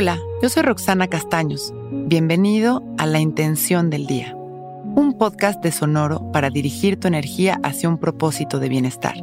Hola, yo soy Roxana Castaños. Bienvenido a La Intención del Día, un podcast de Sonoro para dirigir tu energía hacia un propósito de bienestar.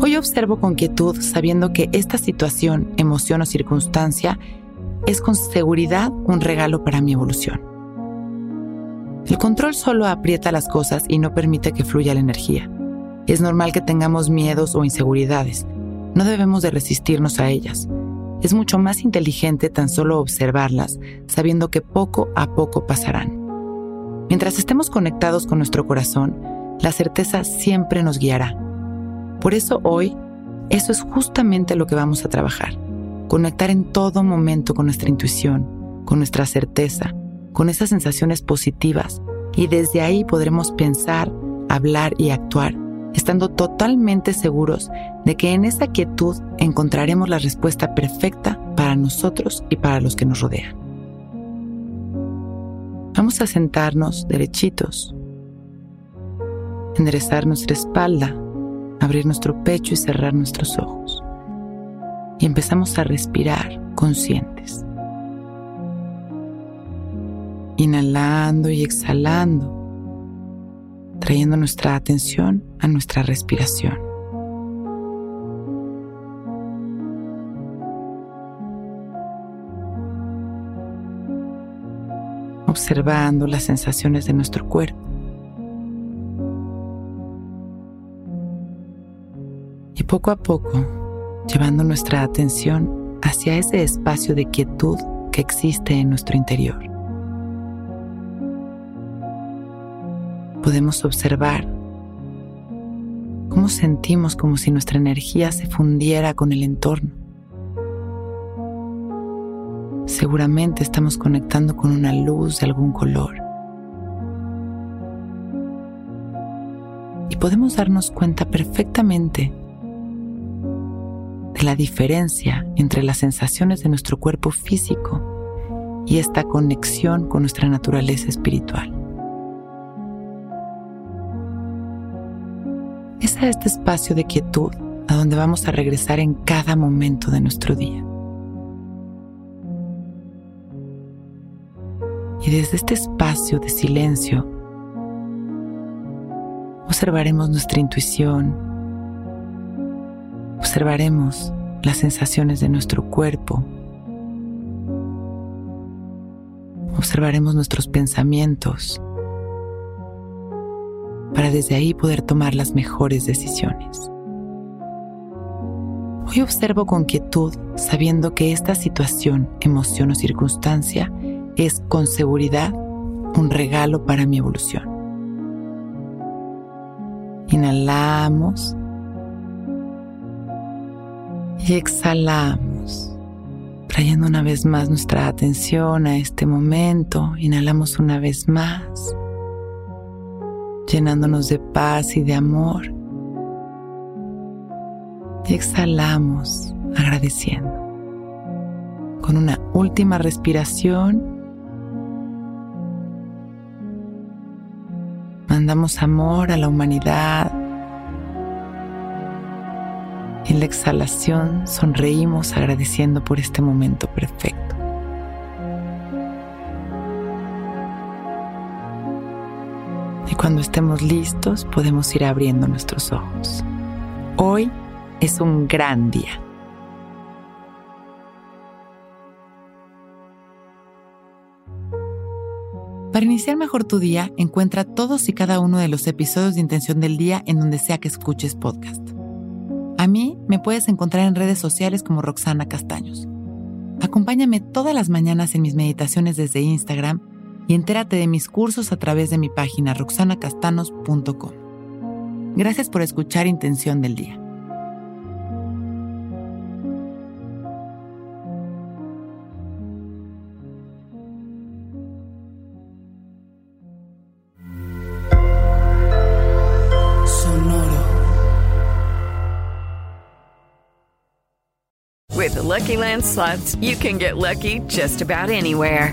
Hoy observo con quietud sabiendo que esta situación, emoción o circunstancia es con seguridad un regalo para mi evolución. El control solo aprieta las cosas y no permite que fluya la energía. Es normal que tengamos miedos o inseguridades. No debemos de resistirnos a ellas. Es mucho más inteligente tan solo observarlas, sabiendo que poco a poco pasarán. Mientras estemos conectados con nuestro corazón, la certeza siempre nos guiará. Por eso hoy, eso es justamente lo que vamos a trabajar. Conectar en todo momento con nuestra intuición, con nuestra certeza, con esas sensaciones positivas y desde ahí podremos pensar, hablar y actuar, estando totalmente seguros de que en esa quietud encontraremos la respuesta perfecta para nosotros y para los que nos rodean. Vamos a sentarnos derechitos, enderezar nuestra espalda, abrir nuestro pecho y cerrar nuestros ojos. Y empezamos a respirar conscientes inhalando y exhalando, trayendo nuestra atención a nuestra respiración. Observando las sensaciones de nuestro cuerpo. Y poco a poco, llevando nuestra atención hacia ese espacio de quietud que existe en nuestro interior. Podemos observar cómo sentimos como si nuestra energía se fundiera con el entorno. Seguramente estamos conectando con una luz de algún color. Y podemos darnos cuenta perfectamente de la diferencia entre las sensaciones de nuestro cuerpo físico y esta conexión con nuestra naturaleza espiritual. Es a este espacio de quietud a donde vamos a regresar en cada momento de nuestro día. Y desde este espacio de silencio, observaremos nuestra intuición, observaremos las sensaciones de nuestro cuerpo, observaremos nuestros pensamientos, para desde ahí poder tomar las mejores decisiones. Hoy observo con quietud sabiendo que esta situación, emoción o circunstancia es con seguridad un regalo para mi evolución. Inhalamos y exhalamos, trayendo una vez más nuestra atención a este momento. Inhalamos una vez más llenándonos de paz y de amor. Y exhalamos agradeciendo. Con una última respiración, mandamos amor a la humanidad. En la exhalación sonreímos agradeciendo por este momento perfecto. Cuando estemos listos podemos ir abriendo nuestros ojos. Hoy es un gran día. Para iniciar mejor tu día, encuentra todos y cada uno de los episodios de Intención del Día en donde sea que escuches podcast. A mí me puedes encontrar en redes sociales como Roxana Castaños. Acompáñame todas las mañanas en mis meditaciones desde Instagram y entérate de mis cursos a través de mi página roxanacastanos.com. Gracias por escuchar Intención del Día. Sonoro. With the Lucky Land slots, you can get lucky just about anywhere.